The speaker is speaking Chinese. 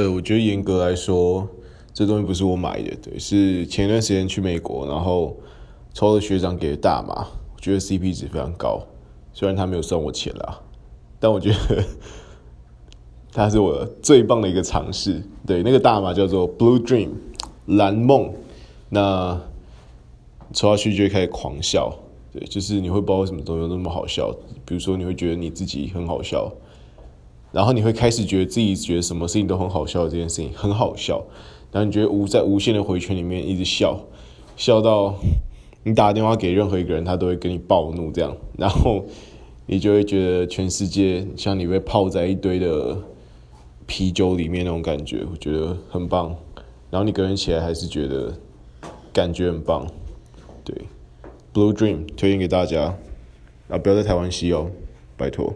呃，我觉得严格来说，这东西不是我买的，对，是前一段时间去美国，然后抽了学长给的大麻，我觉得 CP 值非常高，虽然他没有算我钱啦，但我觉得 他是我最棒的一个尝试。对，那个大麻叫做 Blue Dream 蓝梦，那抽下去就会开始狂笑，对，就是你会不知道为什么都有那么好笑，比如说你会觉得你自己很好笑。然后你会开始觉得自己觉得什么事情都很好笑，这件事情很好笑，然后你觉得无在无限的回圈里面一直笑，笑到你打电话给任何一个人，他都会跟你暴怒这样，然后你就会觉得全世界像你被泡在一堆的啤酒里面那种感觉，我觉得很棒。然后你个人起来还是觉得感觉很棒，对，Blue Dream 推荐给大家，啊，不要在台湾吸哦，拜托。